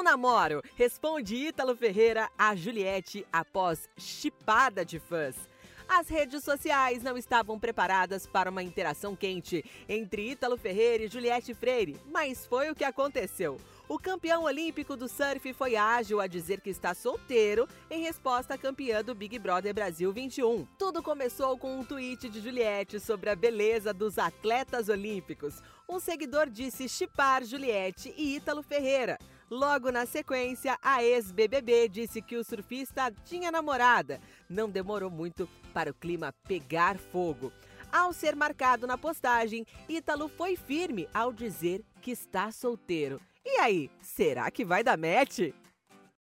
Não namoro, responde Ítalo Ferreira a Juliette após chipada de fãs. As redes sociais não estavam preparadas para uma interação quente entre Ítalo Ferreira e Juliette Freire, mas foi o que aconteceu. O campeão olímpico do surf foi ágil a dizer que está solteiro em resposta à campeã do Big Brother Brasil 21. Tudo começou com um tweet de Juliette sobre a beleza dos atletas olímpicos. Um seguidor disse chipar Juliette e Ítalo Ferreira. Logo na sequência, a ex-BBB disse que o surfista tinha namorada. Não demorou muito para o clima pegar fogo. Ao ser marcado na postagem, Ítalo foi firme ao dizer que está solteiro. E aí, será que vai dar match?